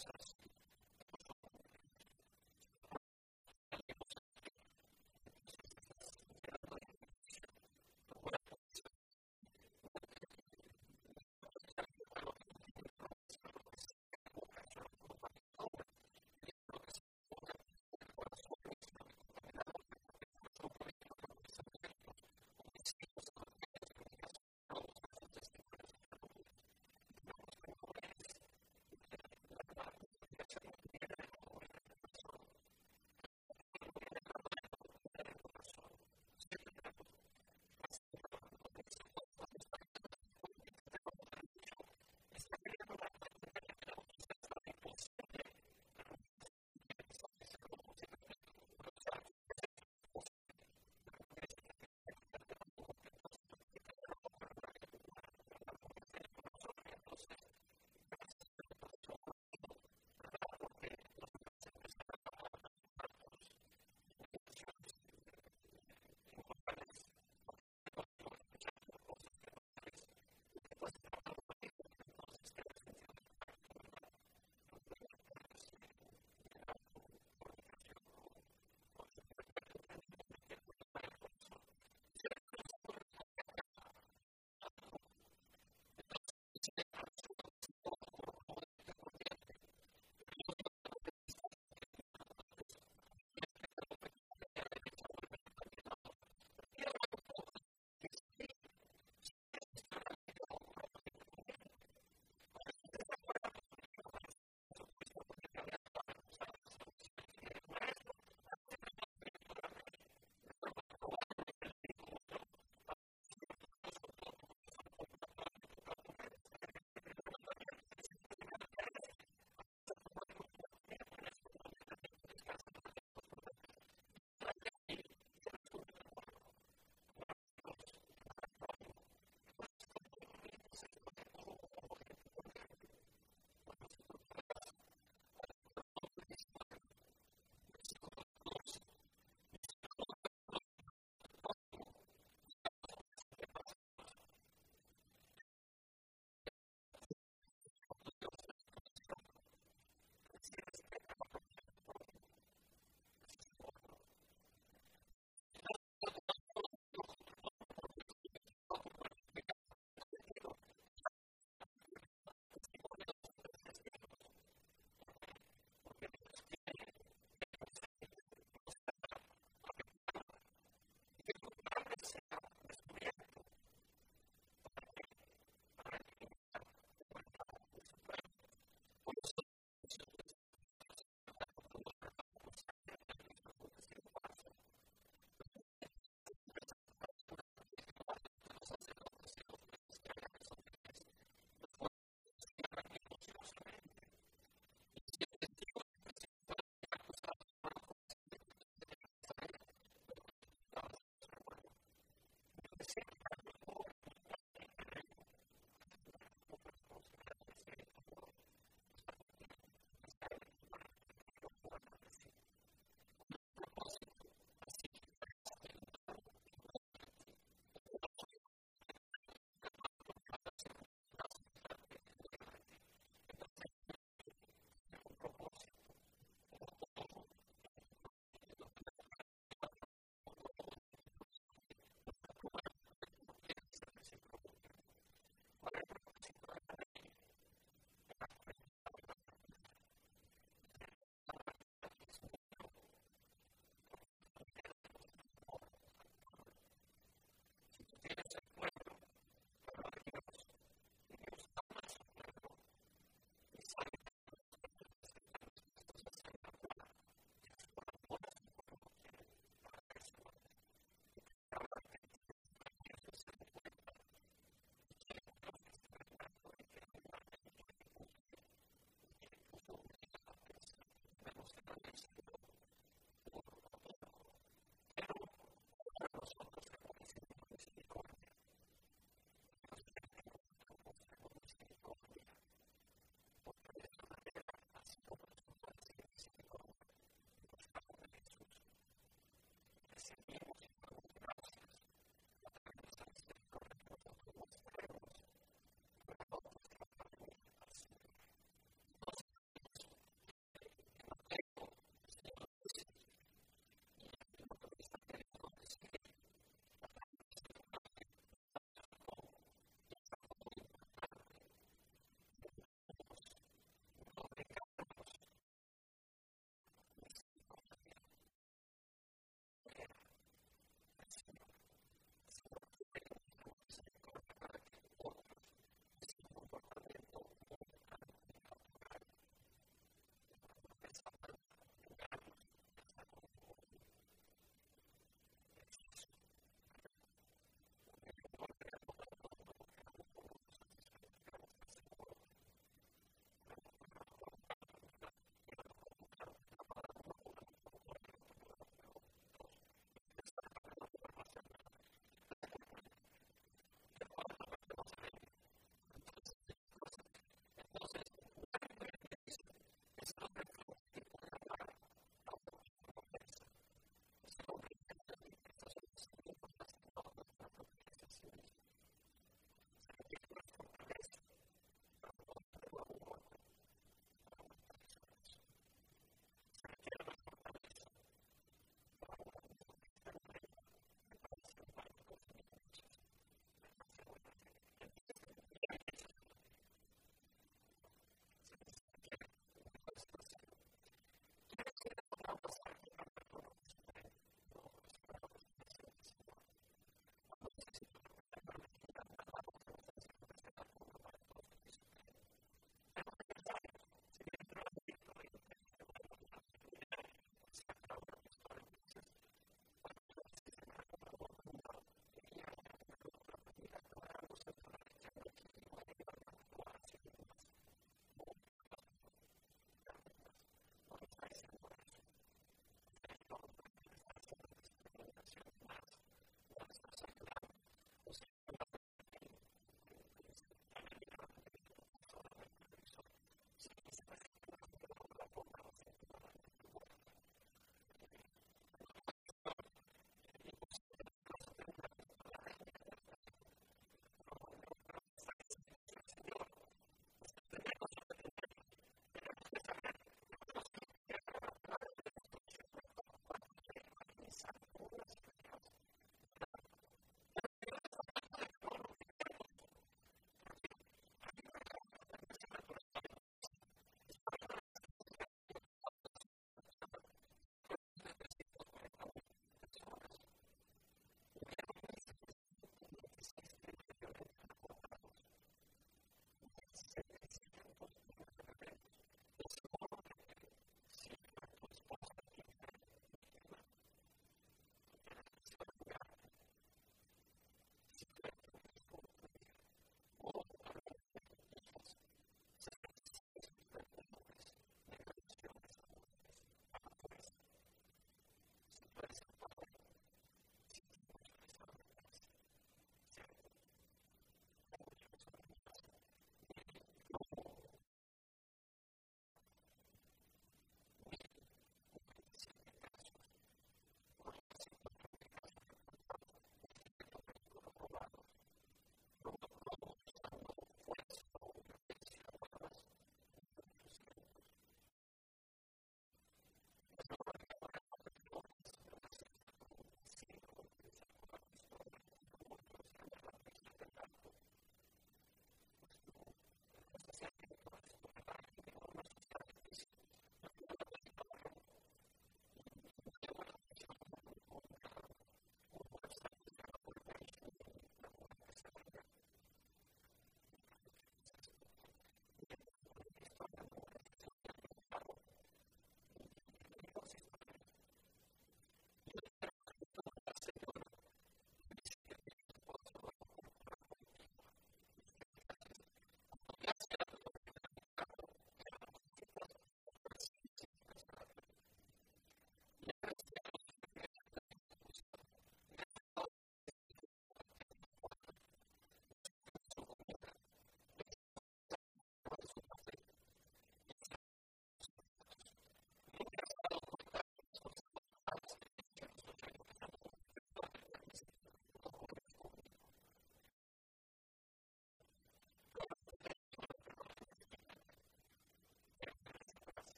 says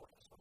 corazón.